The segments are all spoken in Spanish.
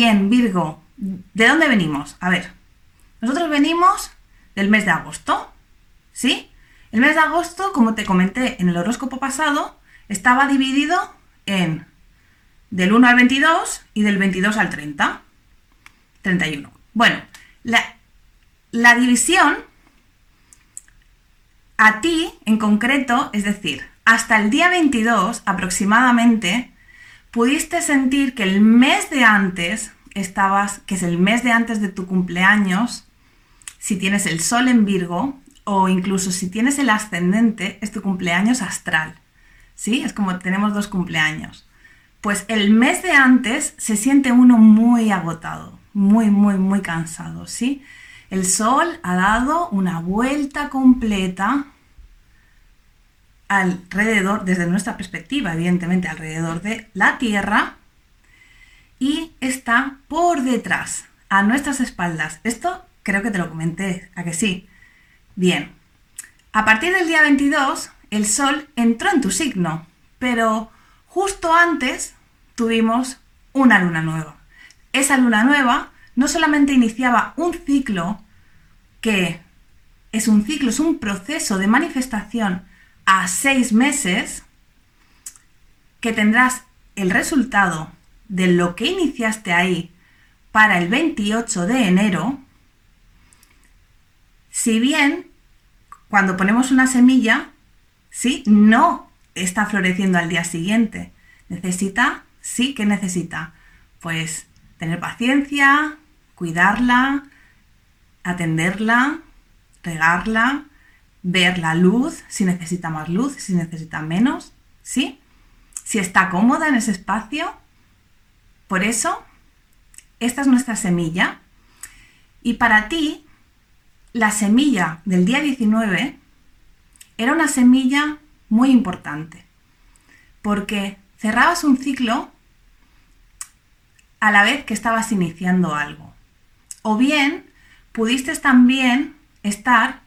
Bien, Virgo, ¿de dónde venimos? A ver, nosotros venimos del mes de agosto, ¿sí? El mes de agosto, como te comenté en el horóscopo pasado, estaba dividido en del 1 al 22 y del 22 al 30. 31. Bueno, la, la división a ti en concreto, es decir, hasta el día 22 aproximadamente, pudiste sentir que el mes de antes estabas, que es el mes de antes de tu cumpleaños, si tienes el sol en Virgo, o incluso si tienes el ascendente, es tu cumpleaños astral. ¿Sí? Es como tenemos dos cumpleaños. Pues el mes de antes se siente uno muy agotado, muy, muy, muy cansado, ¿sí? El sol ha dado una vuelta completa alrededor, desde nuestra perspectiva, evidentemente, alrededor de la Tierra y está por detrás, a nuestras espaldas. Esto creo que te lo comenté, a que sí. Bien, a partir del día 22, el Sol entró en tu signo, pero justo antes tuvimos una luna nueva. Esa luna nueva no solamente iniciaba un ciclo que es un ciclo, es un proceso de manifestación a seis meses que tendrás el resultado de lo que iniciaste ahí para el 28 de enero, si bien cuando ponemos una semilla, ¿sí? no está floreciendo al día siguiente. Necesita, sí que necesita, pues tener paciencia, cuidarla, atenderla, regarla, ver la luz, si necesita más luz, si necesita menos, ¿sí? Si está cómoda en ese espacio. Por eso, esta es nuestra semilla. Y para ti, la semilla del día 19 era una semilla muy importante, porque cerrabas un ciclo a la vez que estabas iniciando algo. O bien, pudiste también estar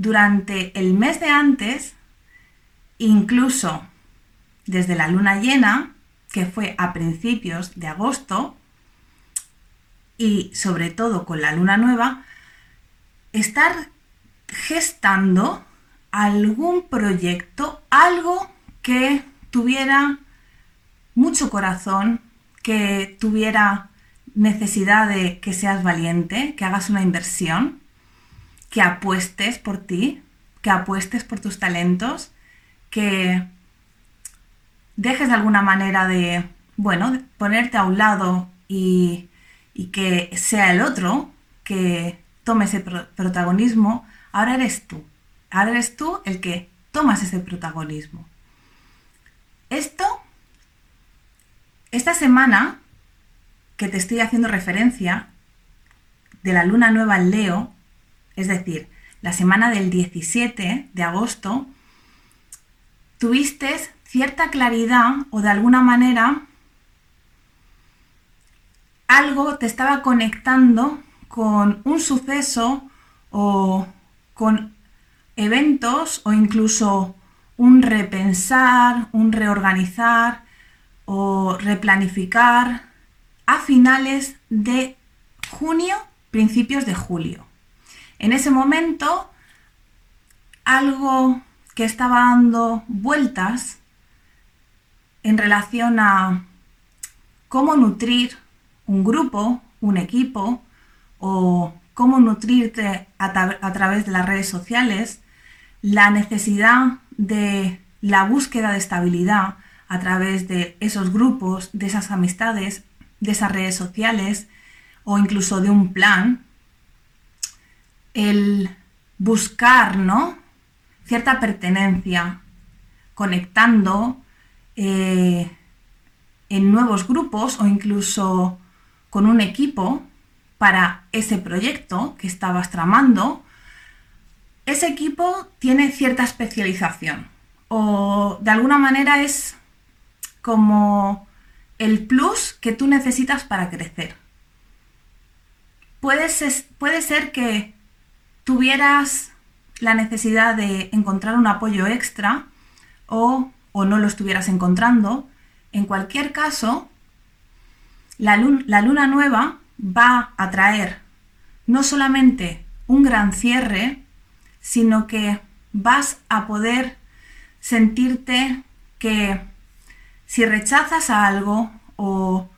durante el mes de antes, incluso desde la luna llena, que fue a principios de agosto, y sobre todo con la luna nueva, estar gestando algún proyecto, algo que tuviera mucho corazón, que tuviera necesidad de que seas valiente, que hagas una inversión que apuestes por ti, que apuestes por tus talentos, que dejes de alguna manera de, bueno, ponerte a un lado y, que sea el otro que tome ese protagonismo, ahora eres tú. Ahora eres tú el que tomas ese protagonismo. Esto, esta semana que te estoy haciendo referencia de la luna nueva en Leo, es decir, la semana del 17 de agosto, tuviste cierta claridad o de alguna manera algo te estaba conectando con un suceso o con eventos o incluso un repensar, un reorganizar o replanificar a finales de junio, principios de julio. En ese momento, algo que estaba dando vueltas en relación a cómo nutrir un grupo, un equipo, o cómo nutrirte a, través de las redes sociales, la necesidad de la búsqueda de estabilidad a través de esos grupos, de esas amistades, de esas redes sociales o incluso de un plan, el buscar, ¿no? Cierta pertenencia, conectando eh, en nuevos grupos o incluso con un equipo para ese proyecto que estabas tramando, ese equipo tiene cierta especialización o de alguna manera es como el plus que tú necesitas para crecer. Puede puede ser que tuvieras la necesidad de encontrar un apoyo extra o, no lo estuvieras encontrando, en cualquier caso, la luna nueva va a traer no solamente un gran cierre, sino que vas a poder sentirte que si rechazas algo o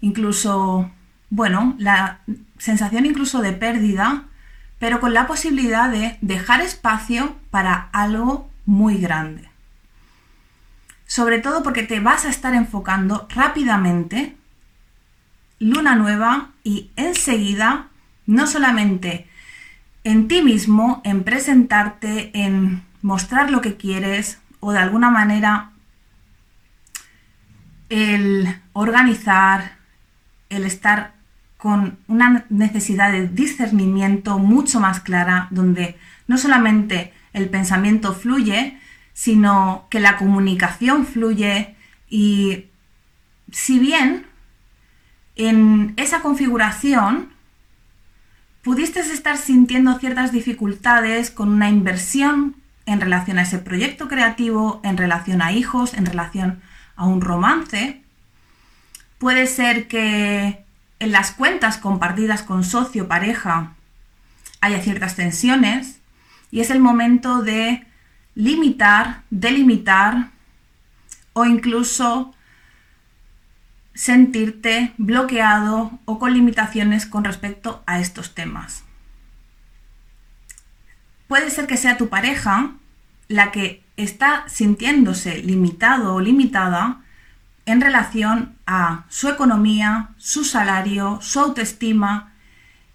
incluso, bueno, la sensación incluso de pérdida, pero con la posibilidad de dejar espacio para algo muy grande. Sobre todo porque te vas a estar enfocando rápidamente, luna nueva, y enseguida, no solamente en ti mismo, en presentarte, en mostrar lo que quieres o de alguna manera el organizar, el estar con una necesidad de discernimiento mucho más clara, donde no solamente el pensamiento fluye, sino que la comunicación fluye. Y si bien en esa configuración pudiste estar sintiendo ciertas dificultades con una inversión en relación a ese proyecto creativo, en relación a hijos, en relación a un romance, puede ser que en las cuentas compartidas con socio, pareja, haya ciertas tensiones y es el momento de limitar, delimitar o incluso sentirte bloqueado o con limitaciones con respecto a estos temas. Puede ser que sea tu pareja la que está sintiéndose limitado o limitada en relación a su economía, su salario, su autoestima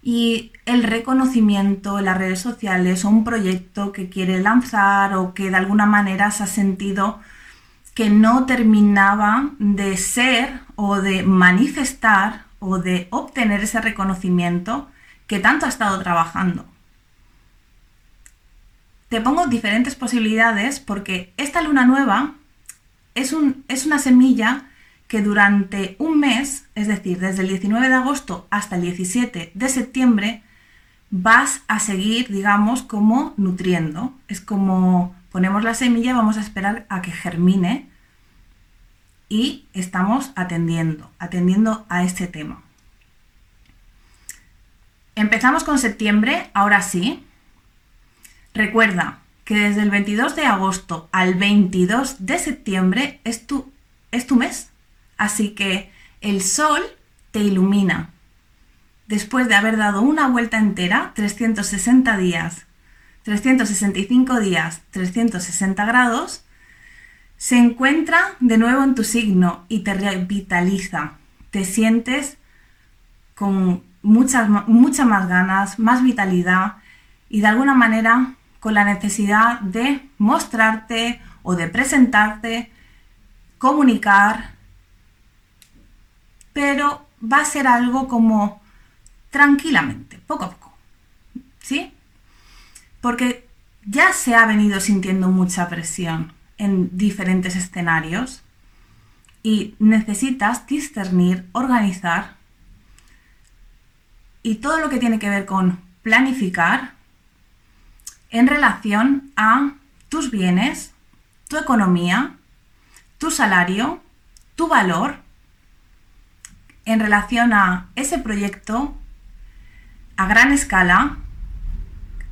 y el reconocimiento en las redes sociales o un proyecto que quiere lanzar o que de alguna manera se ha sentido que no terminaba de ser o de manifestar o de obtener ese reconocimiento que tanto ha estado trabajando. Te pongo diferentes posibilidades porque esta luna nueva es, un, es una semilla que durante un mes, es decir, desde el 19 de agosto hasta el 17 de septiembre, vas a seguir, digamos, como nutriendo. Es como ponemos la semilla, vamos a esperar a que germine y estamos atendiendo, atendiendo a este tema. Empezamos con septiembre, ahora sí. Recuerda que desde el 22 de agosto al 22 de septiembre es tu, es tu mes. Así que el sol te ilumina. Después de haber dado una vuelta entera, 360 días, 365 días, 360 grados, se encuentra de nuevo en tu signo y te revitaliza. Te sientes con muchas, muchas más ganas, más vitalidad y de alguna manera con la necesidad de mostrarte o de presentarte, comunicar, pero va a ser algo como tranquilamente, poco a poco. ¿Sí? Porque ya se ha venido sintiendo mucha presión en diferentes escenarios y necesitas discernir, organizar y todo lo que tiene que ver con planificar en relación a tus bienes, tu economía, tu salario, tu valor, en relación a ese proyecto a gran escala,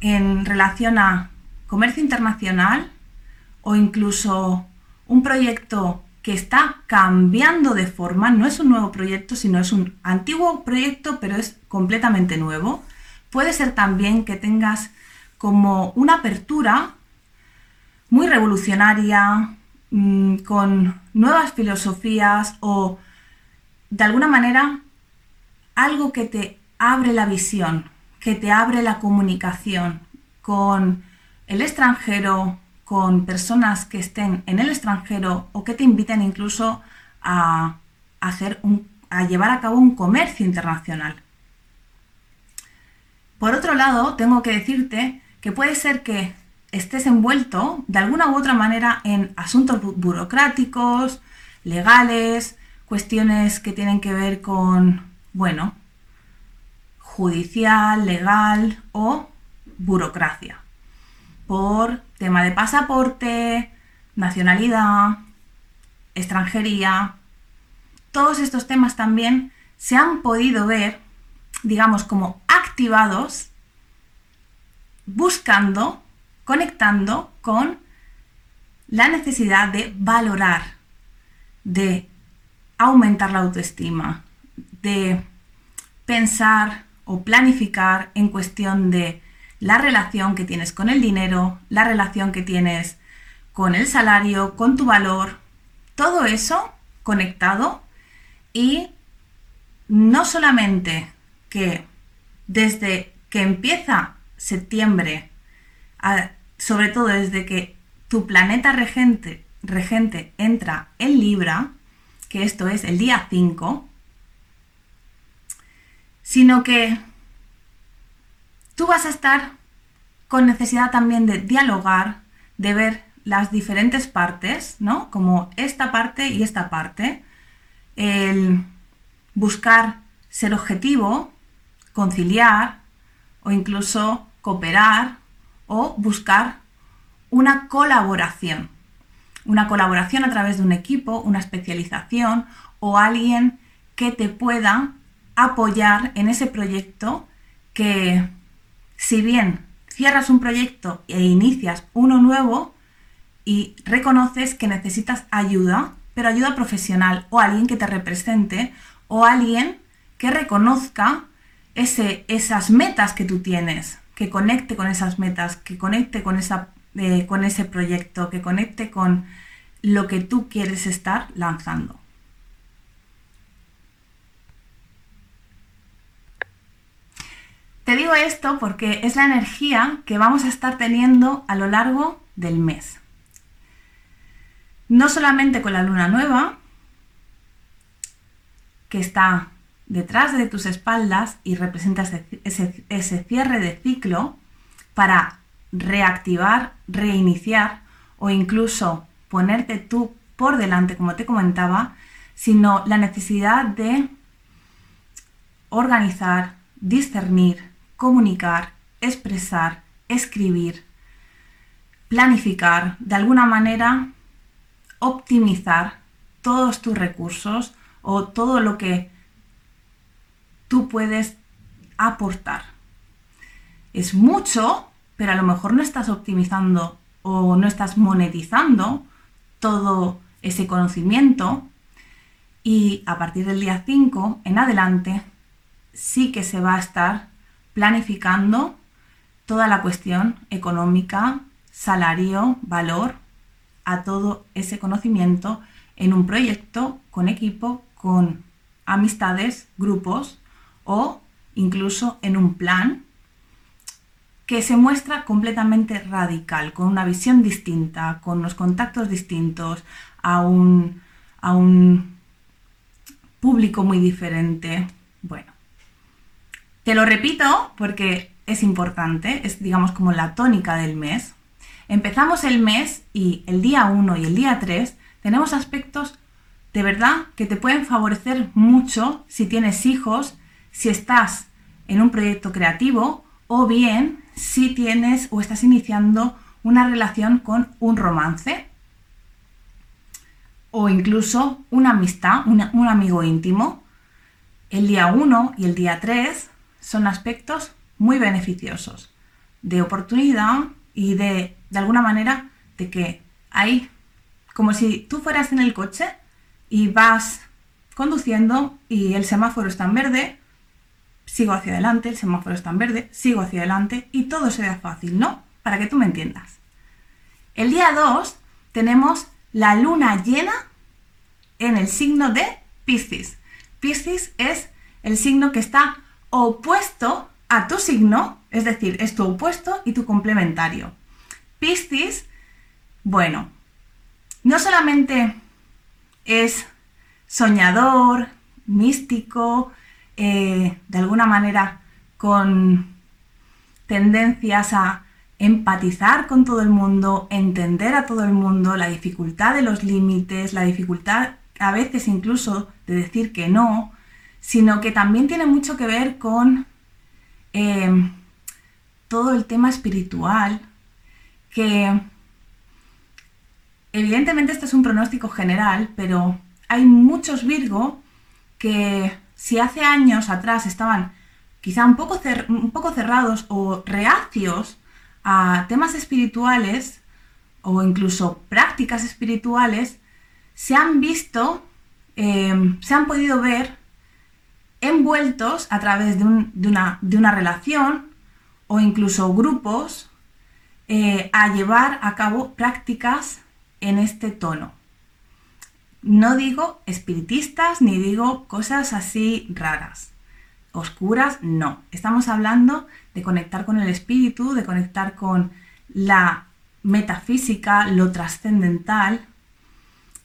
en relación a comercio internacional o incluso un proyecto que está cambiando de forma, no es un nuevo proyecto, sino es un antiguo proyecto, pero es completamente nuevo. Puede ser también que tengas como una apertura muy revolucionaria, mm, con nuevas filosofías o de alguna manera algo que te abre la visión, que te abre la comunicación con el extranjero, con personas que estén en el extranjero o que te inviten incluso a, hacer a llevar a cabo un comercio internacional. Por otro lado, tengo que decirte que puede ser que estés envuelto de alguna u otra manera en asuntos burocráticos, legales, cuestiones que tienen que ver con, bueno, judicial, legal o burocracia. Por tema de pasaporte, nacionalidad, extranjería. Todos estos temas también se han podido ver, digamos, como activados buscando, conectando con la necesidad de valorar, de aumentar la autoestima, de pensar o planificar en cuestión de la relación que tienes con el dinero, la relación que tienes con el salario, con tu valor, todo eso conectado y no solamente que desde que empieza septiembre, sobre todo desde que tu planeta regente, regente entra en Libra, que esto es el día 5, sino que tú vas a estar con necesidad también de dialogar, de ver las diferentes partes, ¿no? Como esta parte y esta parte, el buscar ser objetivo, conciliar o incluso cooperar o buscar una colaboración. Una colaboración a través de un equipo, una especialización o alguien que te pueda apoyar en ese proyecto que si bien cierras un proyecto e inicias uno nuevo y reconoces que necesitas ayuda, pero ayuda profesional o alguien que te represente o alguien que reconozca esas metas que tú tienes, que conecte con esas metas, que conecte con, esa, eh, con ese proyecto, que conecte con lo que tú quieres estar lanzando. Te digo esto porque es la energía que vamos a estar teniendo a lo largo del mes. No solamente con la luna nueva, que está detrás de tus espaldas y representa ese, cierre de ciclo para reactivar, reiniciar o incluso ponerte tú por delante, como te comentaba, sino la necesidad de organizar, discernir, comunicar, expresar, escribir, planificar, de alguna manera optimizar todos tus recursos o todo lo que tú puedes aportar. Es mucho, pero a lo mejor no estás optimizando o no estás monetizando todo ese conocimiento y a partir del día 5 en adelante sí que se va a estar planificando toda la cuestión económica, salario, valor, a todo ese conocimiento en un proyecto, con equipo, con amistades, grupos o incluso en un plan que se muestra completamente radical, con una visión distinta, con los contactos distintos, a un, a un público muy diferente. Bueno, te lo repito porque es importante, es digamos como la tónica del mes. Empezamos el mes y el día 1 y el día 3 tenemos aspectos de verdad que te pueden favorecer mucho si tienes hijos, si estás en un proyecto creativo o bien si tienes o estás iniciando una relación con un romance o incluso una amistad, un amigo íntimo. El día 1 y el día 3 son aspectos muy beneficiosos, de oportunidad y de, de alguna manera, de que hay, como si tú fueras en el coche y vas conduciendo y el semáforo está en verde, sigo hacia adelante, el semáforo está en verde, sigo hacia adelante y todo se vea fácil, ¿no? Para que tú me entiendas. El día 2 tenemos la luna llena en el signo de Piscis. Piscis es el signo que está opuesto a tu signo, es decir, es tu opuesto y tu complementario. Piscis, bueno, no solamente es soñador, místico, eh, de alguna manera con tendencias a empatizar con todo el mundo, entender a todo el mundo, la dificultad de los límites, la dificultad a veces incluso de decir que no, sino que también tiene mucho que ver con eh, todo el tema espiritual, que evidentemente este es un pronóstico general, pero hay muchos Virgo que si hace años atrás estaban quizá un poco, cerrados o reacios a temas espirituales o incluso prácticas espirituales, se han visto, eh, se han podido ver envueltos a través de, una, de una, relación o incluso grupos eh, a llevar a cabo prácticas en este tono. No digo espiritistas ni digo cosas así raras. Oscuras, no. Estamos hablando de conectar con el espíritu, de conectar con la metafísica, lo trascendental.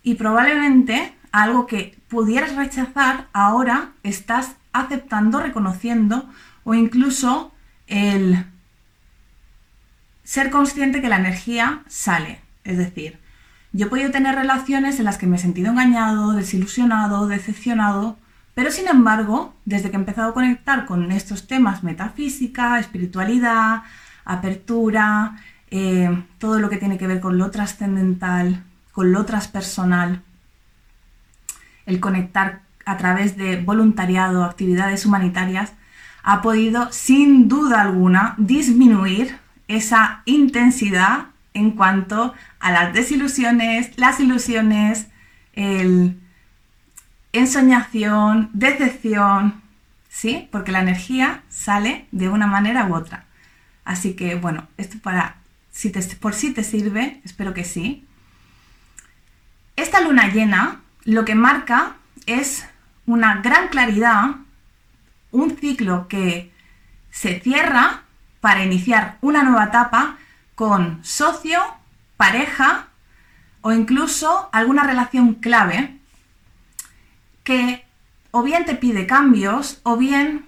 Y probablemente algo que pudieras rechazar, ahora estás aceptando, reconociendo o incluso el ser consciente que la energía sale. Es decir, yo he podido tener relaciones en las que me he sentido engañado, desilusionado, decepcionado, pero sin embargo, desde que he empezado a conectar con estos temas metafísica, espiritualidad, apertura, eh, todo lo que tiene que ver con lo trascendental, con lo transpersonal, el conectar a través de voluntariado, actividades humanitarias, ha podido sin duda alguna disminuir esa intensidad en cuanto a las desilusiones, las ilusiones, el ensoñación, decepción, ¿sí? Porque la energía sale de una manera u otra. Así que, bueno, esto para, si te, por si te sirve, espero que sí. Esta luna llena lo que marca es una gran claridad, un ciclo que se cierra para iniciar una nueva etapa con socio, pareja o incluso alguna relación clave que o bien te pide cambios o bien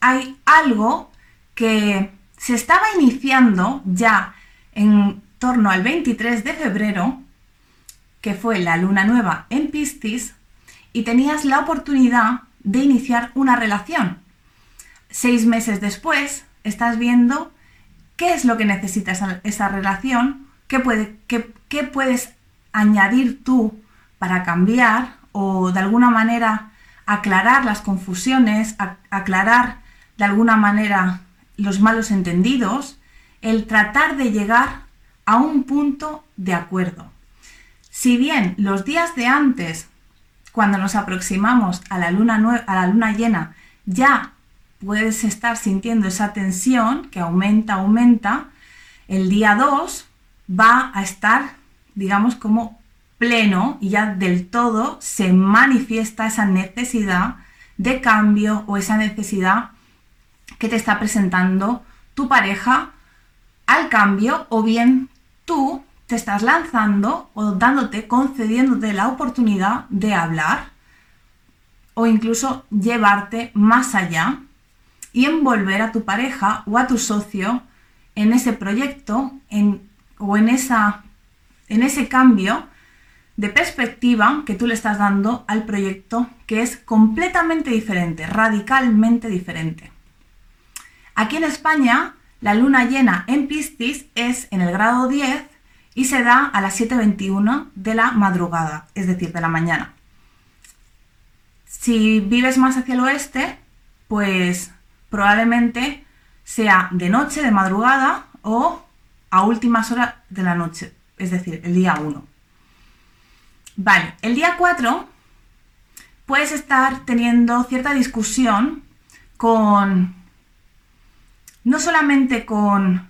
hay algo que se estaba iniciando ya en torno al 23 de febrero, que fue la luna nueva en Piscis, y tenías la oportunidad de iniciar una relación. Seis meses después, estás viendo qué es lo que necesita esa, relación, qué, qué, puedes añadir tú para cambiar o de alguna manera aclarar las confusiones, aclarar de alguna manera los malos entendidos, el tratar de llegar a un punto de acuerdo. Si bien los días de antes, cuando nos aproximamos a la luna, a la luna llena, ya puedes estar sintiendo esa tensión que aumenta, aumenta, el día 2 va a estar, digamos, como pleno y ya del todo se manifiesta esa necesidad de cambio o esa necesidad que te está presentando tu pareja al cambio o bien tú te estás lanzando o dándote, concediéndote la oportunidad de hablar o incluso llevarte más allá y envolver a tu pareja o a tu socio en ese proyecto o en, esa, en ese cambio de perspectiva que tú le estás dando al proyecto que es completamente diferente, radicalmente diferente. Aquí en España, la luna llena en Piscis es en el grado 10 y se da a las 7.21 de la madrugada, es decir, de la mañana. Si vives más hacia el oeste, pues probablemente sea de noche, de madrugada o a últimas horas de la noche, es decir, el día 1. Vale, el día 4 puedes estar teniendo cierta discusión con, no solamente con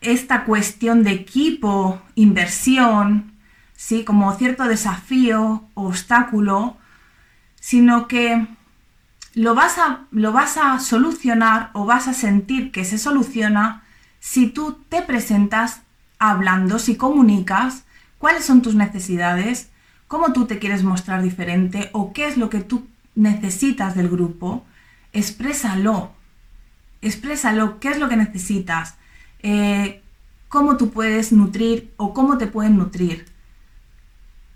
esta cuestión de equipo, inversión, ¿sí? como cierto desafío, obstáculo, sino que lo vas, a, lo vas a solucionar o vas a sentir que se soluciona si tú te presentas hablando, si comunicas cuáles son tus necesidades, cómo tú te quieres mostrar diferente o qué es lo que tú necesitas del grupo, exprésalo, exprésalo, qué es lo que necesitas, eh, cómo tú puedes nutrir o cómo te pueden nutrir,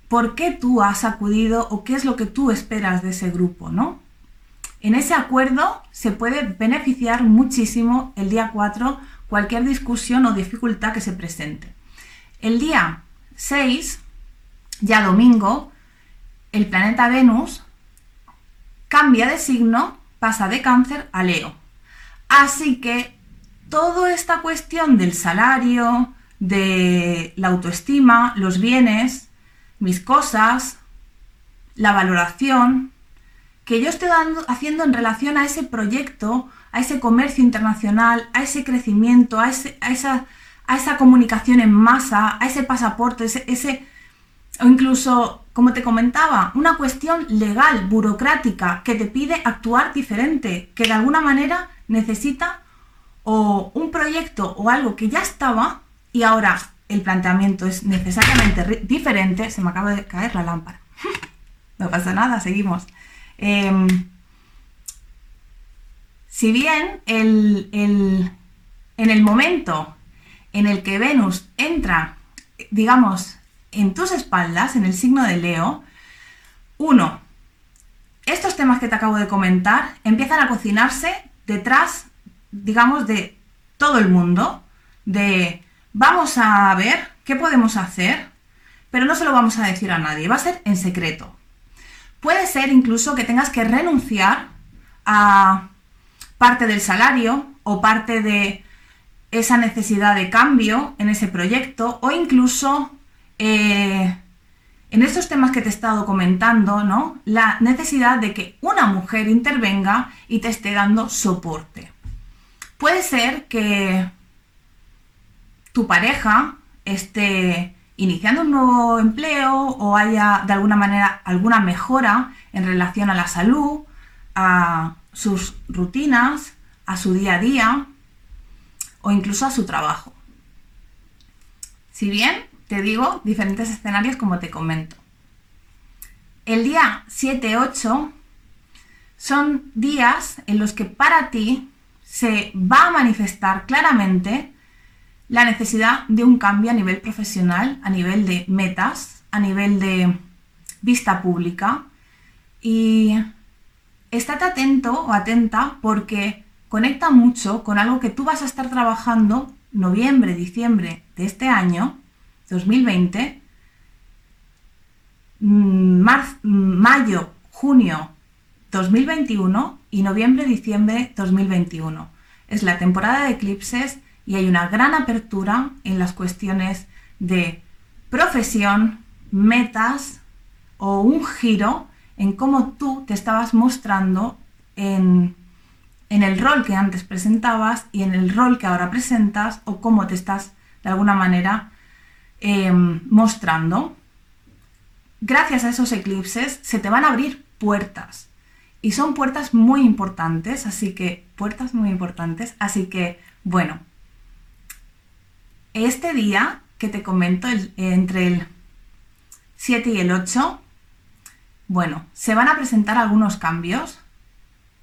por qué tú has acudido o qué es lo que tú esperas de ese grupo, ¿no? En ese acuerdo se puede beneficiar muchísimo el día 4 cualquier discusión o dificultad que se presente. El día 6, ya domingo, el planeta Venus cambia de signo, pasa de cáncer a Leo. Así que toda esta cuestión del salario, de la autoestima, los bienes, mis cosas, la valoración, que yo estoy dando, haciendo en relación a ese proyecto, a ese comercio internacional, a ese crecimiento, a, ese, a, esa, a esa, comunicación en masa, a ese pasaporte, ese, ese, o incluso, como te comentaba, una cuestión legal, burocrática, que te pide actuar diferente, que de alguna manera necesita o un proyecto o algo que ya estaba y ahora el planteamiento es necesariamente diferente, se me acaba de caer la lámpara. no pasa nada, seguimos. Em, si bien en el momento en el que Venus entra, digamos, en tus espaldas, en el signo de Leo, uno, estos temas que te acabo de comentar empiezan a cocinarse detrás, digamos, de todo el mundo, de vamos a ver qué podemos hacer, pero no se lo vamos a decir a nadie, va a ser en secreto. Puede ser incluso que tengas que renunciar a parte del salario o parte de esa necesidad de cambio en ese proyecto o incluso eh, en estos temas que te he estado comentando, ¿no? La necesidad de que una mujer intervenga y te esté dando soporte. Puede ser que tu pareja esté iniciando un nuevo empleo o haya de alguna manera alguna mejora en relación a la salud, a sus rutinas, a su día a día o incluso a su trabajo. Si bien te digo diferentes escenarios como te comento. El día 7-8 son días en los que para ti se va a manifestar claramente la necesidad de un cambio a nivel profesional, a nivel de metas, a nivel de vista pública. Y estate atento o atenta porque conecta mucho con algo que tú vas a estar trabajando noviembre, diciembre de este año, 2020, mm, mayo, junio 2021 y noviembre, diciembre 2021. Es la temporada de eclipses y hay una gran apertura en las cuestiones de profesión, metas o un giro en cómo tú te estabas mostrando en, el rol que antes presentabas y en el rol que ahora presentas o cómo te estás de alguna manera em, mostrando. Gracias a esos eclipses se te van a abrir puertas y son puertas muy importantes, así que puertas muy importantes, así que bueno, este día que te comento, entre el 7 y el 8, bueno, se van a presentar algunos cambios.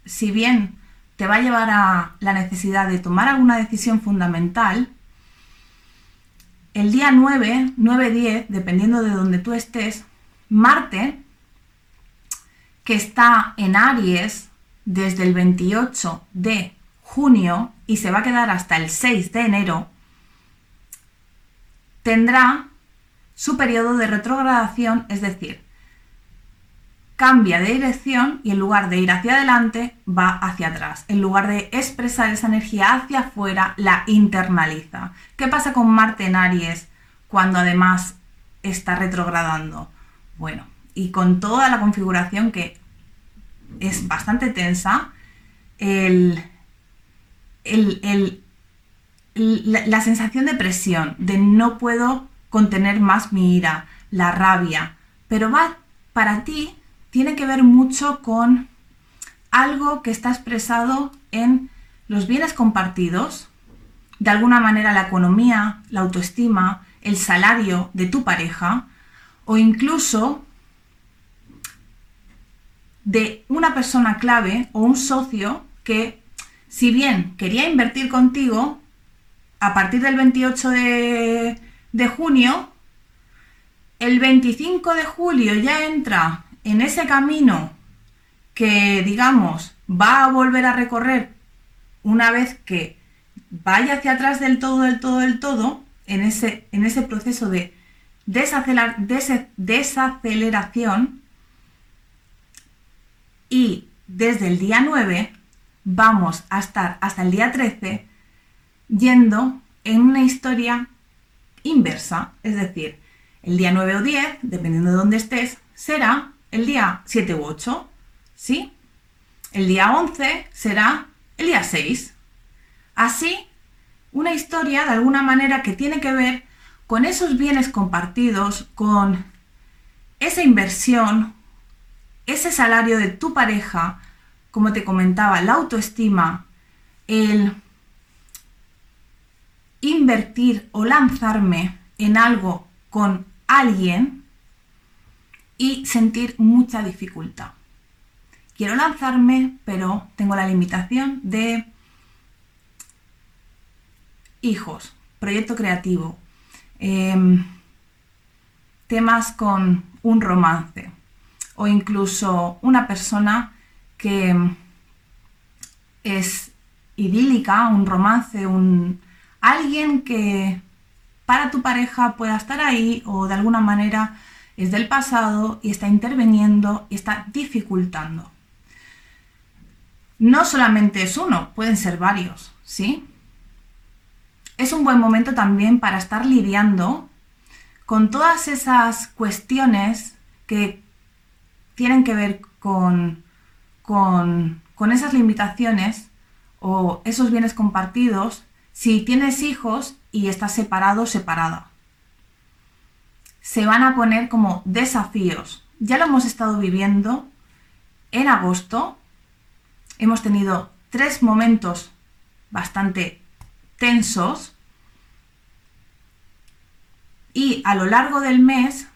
Si bien te va a llevar a la necesidad de tomar alguna decisión fundamental, el día 9, 9-10, dependiendo de donde tú estés, Marte, que está en Aries desde el 28 de junio y se va a quedar hasta el 6 de enero, tendrá su periodo de retrogradación, es decir, cambia de dirección y en lugar de ir hacia adelante, va hacia atrás. En lugar de expresar esa energía hacia afuera, la internaliza. ¿Qué pasa con Marte en Aries cuando además está retrogradando? Bueno, y con toda la configuración que es bastante tensa, el, el la, sensación de presión, de no puedo contener más mi ira, la rabia, pero va para ti tiene que ver mucho con algo que está expresado en los bienes compartidos, de alguna manera la economía, la autoestima, el salario de tu pareja o incluso de una persona clave o un socio que si bien quería invertir contigo, a partir del 28 de, junio, el 25 de julio ya entra en ese camino que, digamos, va a volver a recorrer una vez que vaya hacia atrás del todo, del todo, del todo, en ese, en ese proceso de desaceleración y desde el día 9 vamos a estar hasta el día 13 yendo en una historia inversa, es decir, el día 9 o 10, dependiendo de dónde estés, será el día 7 u 8, ¿sí? El día 11 será el día 6. Así, una historia de alguna manera que tiene que ver con esos bienes compartidos, con esa inversión, ese salario de tu pareja, como te comentaba, la autoestima, el invertir o lanzarme en algo con alguien y sentir mucha dificultad. Quiero lanzarme, pero tengo la limitación de hijos, proyecto creativo, em, temas con un romance o incluso una persona que es idílica, un romance, un, alguien que para tu pareja pueda estar ahí o de alguna manera es del pasado y está interviniendo y está dificultando. No solamente es uno, pueden ser varios, ¿sí? Es un buen momento también para estar lidiando con todas esas cuestiones que tienen que ver con, con, con esas limitaciones o esos bienes compartidos si tienes hijos y estás separado separada. Se van a poner como desafíos. Ya lo hemos estado viviendo en agosto. Hemos tenido tres momentos bastante tensos. Y a lo largo del mes,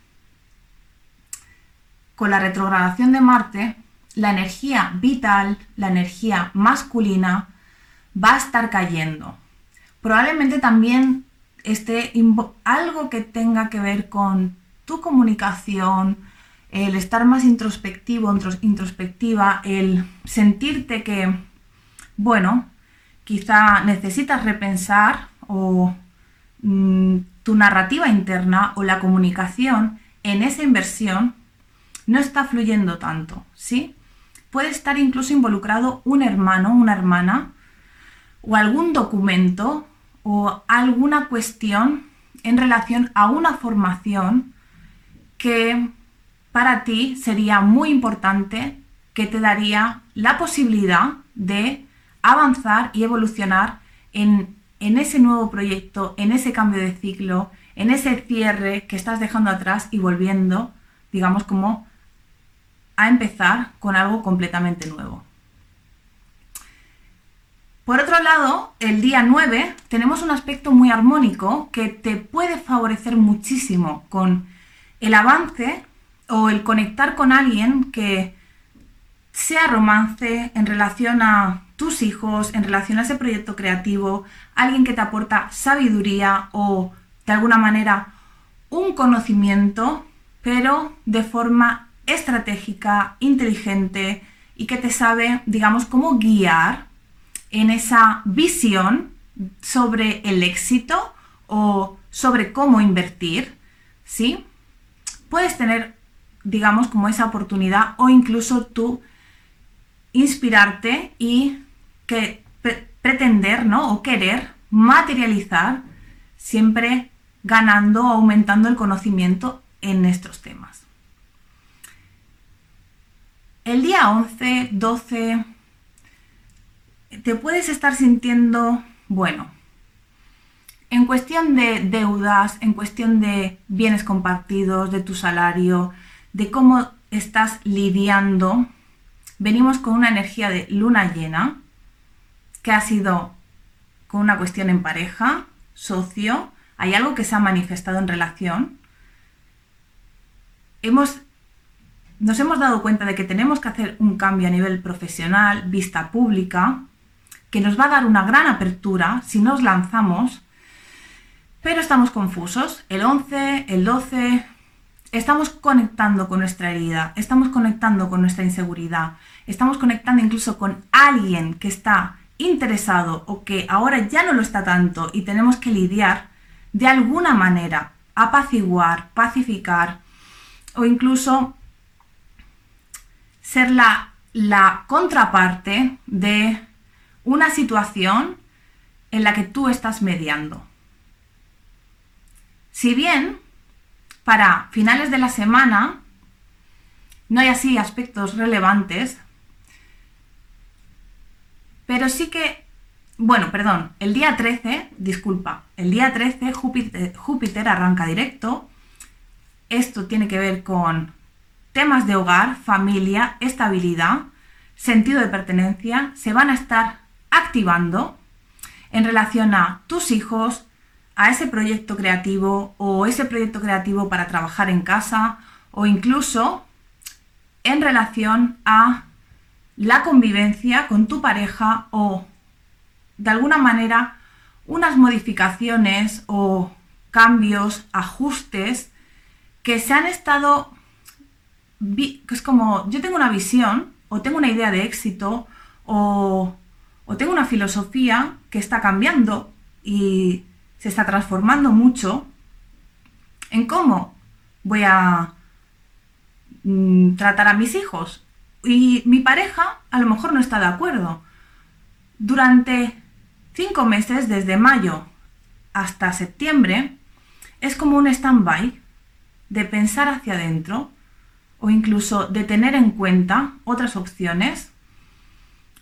con la retrogradación de Marte, la energía vital, la energía masculina, va a estar cayendo probablemente también esté algo que tenga que ver con tu comunicación, el estar más introspectivo, introspectiva, el sentirte que, bueno, quizá necesitas repensar o mm, tu narrativa interna o la comunicación en esa inversión no está fluyendo tanto, ¿sí? Puede estar incluso involucrado un hermano, una hermana o algún documento o alguna cuestión en relación a una formación que para ti sería muy importante, que te daría la posibilidad de avanzar y evolucionar en, en ese nuevo proyecto, en ese cambio de ciclo, en ese cierre que estás dejando atrás y volviendo, digamos, como a empezar con algo completamente nuevo. Por otro lado, el día 9 tenemos un aspecto muy armónico que te puede favorecer muchísimo con el avance o el conectar con alguien que sea romance en relación a tus hijos, en relación a ese proyecto creativo, alguien que te aporta sabiduría o de alguna manera un conocimiento, pero de forma estratégica, inteligente y que te sabe, digamos, cómo guiar en esa visión sobre el éxito o sobre cómo invertir, ¿sí? Puedes tener, digamos, como esa oportunidad o incluso tú inspirarte y que pretender, ¿no? O querer materializar siempre ganando o aumentando el conocimiento en estos temas. El día 11, 12, te puedes estar sintiendo, bueno, en cuestión de deudas, en cuestión de bienes compartidos, de tu salario, de cómo estás lidiando, venimos con una energía de luna llena, que ha sido con una cuestión en pareja, socio, hay algo que se ha manifestado en relación. Hemos, nos hemos dado cuenta de que tenemos que hacer un cambio a nivel profesional, vista pública, que nos va a dar una gran apertura si nos lanzamos, pero estamos confusos. El 11, el 12, estamos conectando con nuestra herida, estamos conectando con nuestra inseguridad, estamos conectando incluso con alguien que está interesado o que ahora ya no lo está tanto y tenemos que lidiar de alguna manera, apaciguar, pacificar o incluso ser la la contraparte de una situación en la que tú estás mediando. Si bien para finales de la semana no hay así aspectos relevantes, pero sí que, bueno, perdón, el día 13, disculpa, el día 13 Júpiter, Júpiter arranca directo. Esto tiene que ver con temas de hogar, familia, estabilidad, sentido de pertenencia, se van a estar activando en relación a tus hijos, a ese proyecto creativo o ese proyecto creativo para trabajar en casa o incluso en relación a la convivencia con tu pareja o de alguna manera unas modificaciones o cambios, ajustes que se han estado, que es como, yo tengo una visión o tengo una idea de éxito o, o tengo una filosofía que está cambiando y se está transformando mucho en cómo voy a mm, tratar a mis hijos. Y mi pareja a lo mejor no está de acuerdo. Durante cinco meses, desde mayo hasta septiembre, es como un stand-by de pensar hacia adentro o incluso de tener en cuenta otras opciones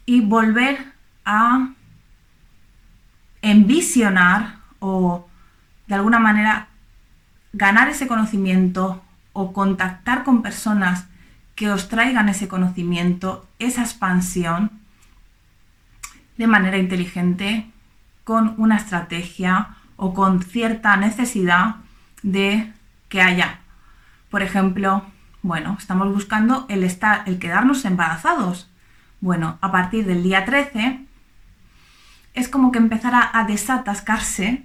y volver a envisionar o de alguna manera ganar ese conocimiento o contactar con personas que os traigan ese conocimiento, esa expansión de manera inteligente, con una estrategia o con cierta necesidad de que haya. Por ejemplo, bueno, estamos buscando el, estar, el quedarnos embarazados. Bueno, a partir del día 13 es como que empezara a desatascarse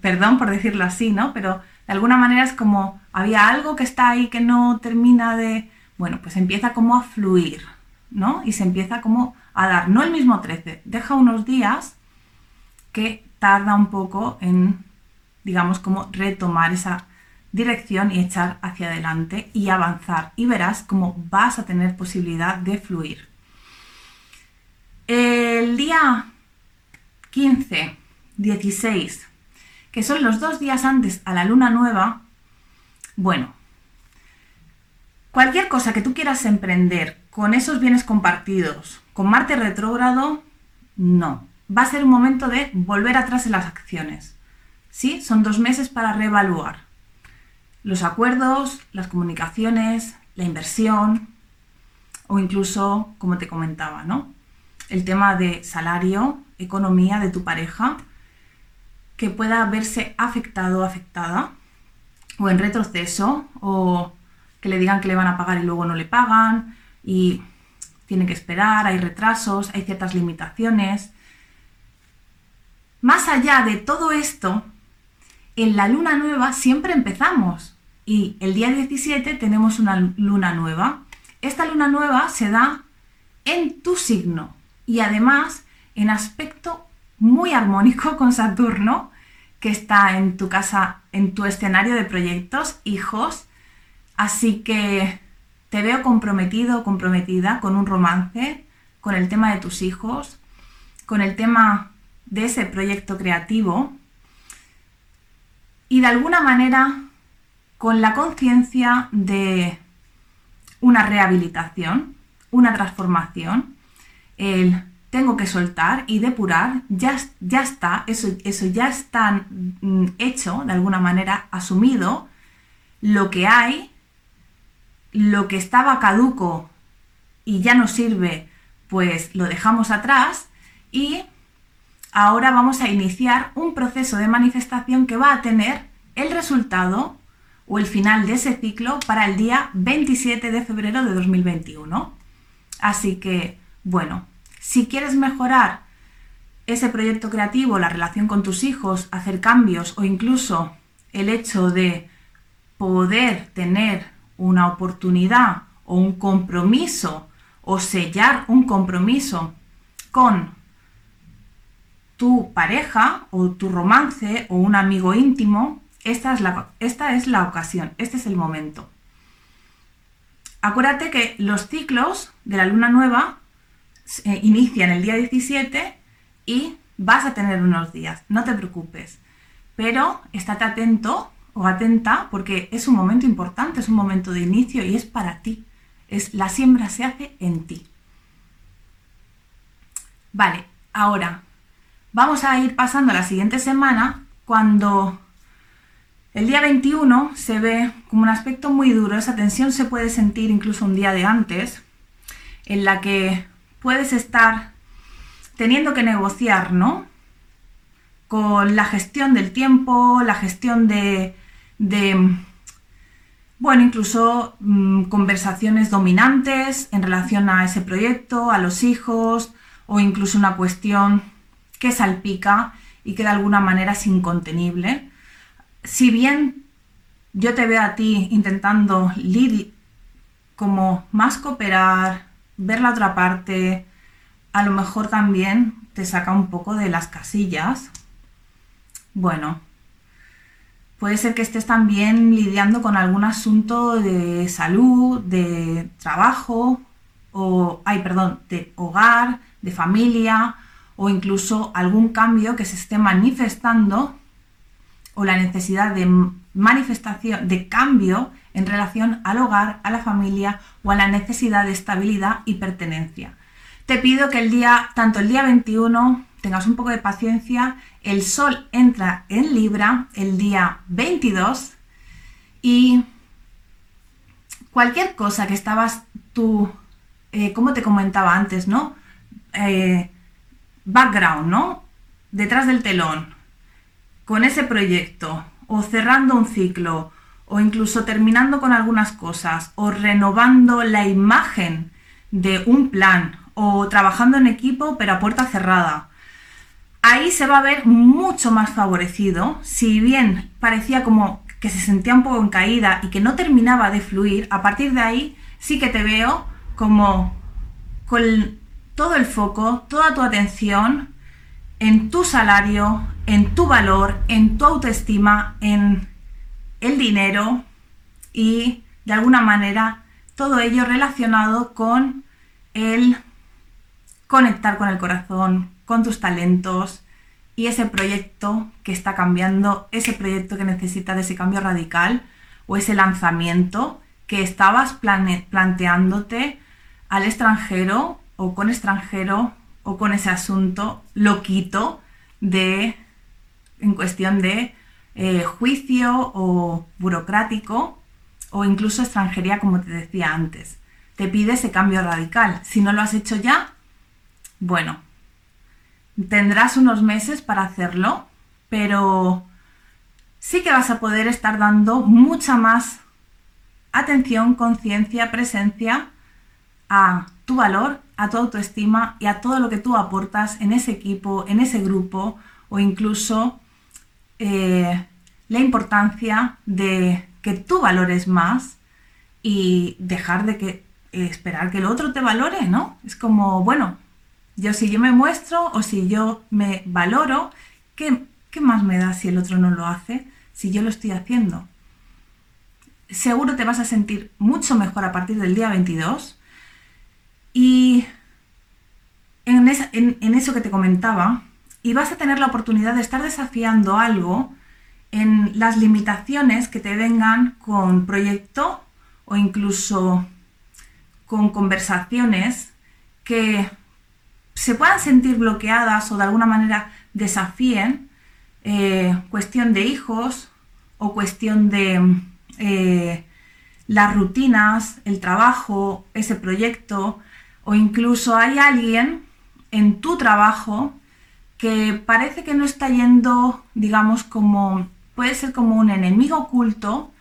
perdón por decirlo así, ¿no? Pero de alguna manera es como había algo que está ahí que no termina de, bueno, pues empieza como a fluir, ¿no? Y se empieza como a dar, no el mismo 13, deja unos días que tarda un poco en, digamos, como retomar esa dirección y echar hacia adelante y avanzar. Y verás cómo vas a tener posibilidad de fluir. El día 15, 16, que son los dos días antes a la luna nueva, bueno, cualquier cosa que tú quieras emprender con esos bienes compartidos, con Marte retrógrado, no. Va a ser un momento de volver atrás en las acciones. ¿Sí? Son dos meses para reevaluar los acuerdos, las comunicaciones, la inversión o incluso, como te comentaba, ¿no? El tema de salario, economía de tu pareja que pueda verse afectado o afectada, o en retroceso, o que le digan que le van a pagar y luego no le pagan, y tiene que esperar, hay retrasos, hay ciertas limitaciones. Más allá de todo esto, en la luna nueva siempre empezamos y el día 17 tenemos una luna nueva. Esta luna nueva se da en tu signo y además en aspecto muy armónico con Saturno, que está en tu casa, en tu escenario de proyectos, hijos. Así que te veo comprometido o comprometida con un romance, con el tema de tus hijos, con el tema de ese proyecto creativo y de alguna manera con la conciencia de una rehabilitación, una transformación, el tengo que soltar y depurar, ya, ya está, eso, eso ya está mm, hecho, de alguna manera, asumido, lo que hay, lo que estaba caduco y ya no sirve, pues lo dejamos atrás y ahora vamos a iniciar un proceso de manifestación que va a tener el resultado o el final de ese ciclo para el día 27 de febrero de 2021. Así que, bueno, si quieres mejorar ese proyecto creativo, la relación con tus hijos, hacer cambios o incluso el hecho de poder tener una oportunidad o un compromiso o sellar un compromiso con tu pareja o tu romance o un amigo íntimo, esta es la, esta es la ocasión, este es el momento. acuérdate que los ciclos de la luna nueva eh, inician el día 17 y vas a tener unos días, no te preocupes. Pero estate atento o atenta porque es un momento importante, es un momento de inicio y es para ti. Es la siembra se hace en ti. Vale, ahora vamos a ir pasando la siguiente semana cuando el día 21 se ve como un aspecto muy duro, esa tensión se puede sentir incluso un día de antes, en la que puedes estar teniendo que negociar, ¿no? Con la gestión del tiempo, la gestión de, bueno, incluso mm, conversaciones dominantes en relación a ese proyecto, a los hijos, o incluso una cuestión que salpica y que de alguna manera es incontenible. Si bien yo te veo a ti intentando como más cooperar, ver la otra parte, a lo mejor también te saca un poco de las casillas. Bueno, puede ser que estés también lidiando con algún asunto de salud, de trabajo, o, ay, perdón, de hogar, de familia, o incluso algún cambio que se esté manifestando, o la necesidad de manifestación, de cambio en relación al hogar, a la familia o a la necesidad de estabilidad y pertenencia. Te pido que el día, tanto el día 21, tengas un poco de paciencia. El sol entra en Libra el día 22 y cualquier cosa que estabas tú, eh, como te comentaba antes, ¿no? Eh, background, ¿no? Detrás del telón, con ese proyecto, o cerrando un ciclo, o incluso terminando con algunas cosas, o renovando la imagen de un plan o trabajando en equipo pero a puerta cerrada. Ahí se va a ver mucho más favorecido, si bien parecía como que se sentía un poco en caída y que no terminaba de fluir, a partir de ahí sí que te veo como con todo el foco, toda tu atención en tu salario, en tu valor, en tu autoestima, en el dinero y de alguna manera todo ello relacionado con el conectar con el corazón, con tus talentos y ese proyecto que está cambiando, ese proyecto que necesita de ese cambio radical o ese lanzamiento que estabas planteándote al extranjero o con extranjero o con ese asunto loquito de en cuestión de eh, juicio o burocrático o incluso extranjería como te decía antes. Te pide ese cambio radical. Si no lo has hecho ya, bueno, tendrás unos meses para hacerlo, pero sí que vas a poder estar dando mucha más atención, conciencia, presencia a tu valor, a tu autoestima y a todo lo que tú aportas en ese equipo, en ese grupo o incluso eh, la importancia de que tú valores más y dejar de que esperar que el otro te valore, ¿no? Es como, bueno, yo si yo me muestro o si yo me valoro, ¿qué, ¿qué más me da si el otro no lo hace? Si yo lo estoy haciendo. Seguro te vas a sentir mucho mejor a partir del día 22 y en, eso que te comentaba, y vas a tener la oportunidad de estar desafiando algo en las limitaciones que te vengan con proyecto o incluso con conversaciones que se puedan sentir bloqueadas o de alguna manera desafíen eh, cuestión de hijos o cuestión de eh, las rutinas, el trabajo, ese proyecto, o incluso hay alguien en tu trabajo que parece que no está yendo, digamos, como, puede ser como un enemigo oculto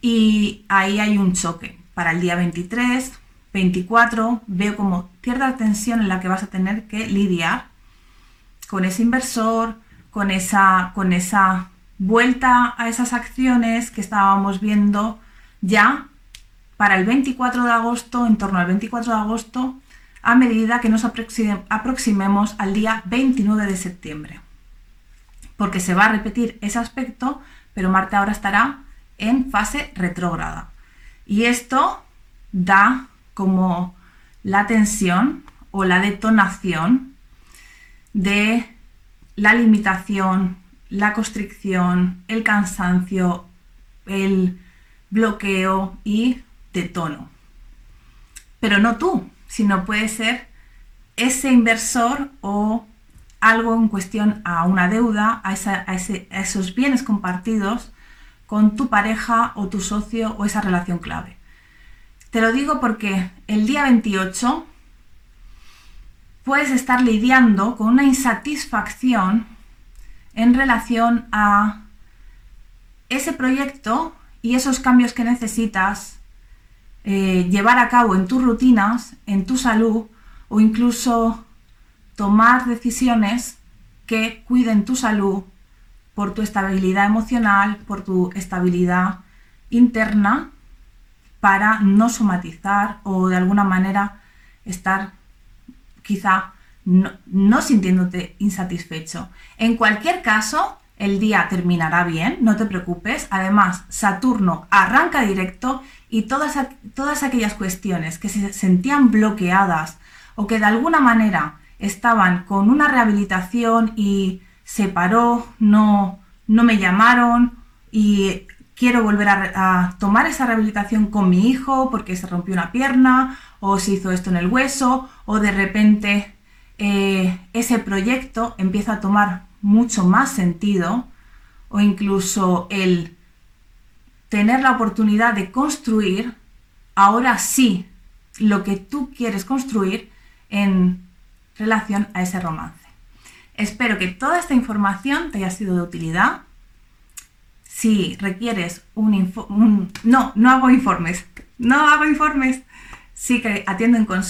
y ahí hay un choque. Para el día 23 24 veo como cierta tensión en la que vas a tener que lidiar con ese inversor, con esa, con esa vuelta a esas acciones que estábamos viendo ya para el 24 de agosto, en torno al 24 de agosto, a medida que nos aproximemos al día 29 de septiembre. Porque se va a repetir ese aspecto, pero Marte ahora estará en fase retrógrada. Y esto da como la tensión o la detonación de la limitación, la constricción, el cansancio, el bloqueo y detono. Pero no tú, sino puede ser ese inversor o algo en cuestión a una deuda, a, esos bienes compartidos con tu pareja o tu socio o esa relación clave. Te lo digo porque el día 28 puedes estar lidiando con una insatisfacción en relación a ese proyecto y esos cambios que necesitas eh, llevar a cabo en tus rutinas, en tu salud o incluso tomar decisiones que cuiden tu salud por tu estabilidad emocional, por tu estabilidad interna, para no somatizar o de alguna manera estar quizá no, sintiéndote insatisfecho. En cualquier caso, el día terminará bien, no te preocupes. Además, Saturno arranca directo y todas, todas aquellas cuestiones que se sentían bloqueadas o que de alguna manera estaban con una rehabilitación y se paró, no, no me llamaron y quiero volver a, tomar esa rehabilitación con mi hijo porque se rompió una pierna o se hizo esto en el hueso o de repente eh, ese proyecto empieza a tomar mucho más sentido o incluso el tener la oportunidad de construir ahora sí lo que tú quieres construir en relación a ese romance. Espero que toda esta información te haya sido de utilidad. Si requieres un, un no, no hago informes, no hago informes, sí que atiendo en consulta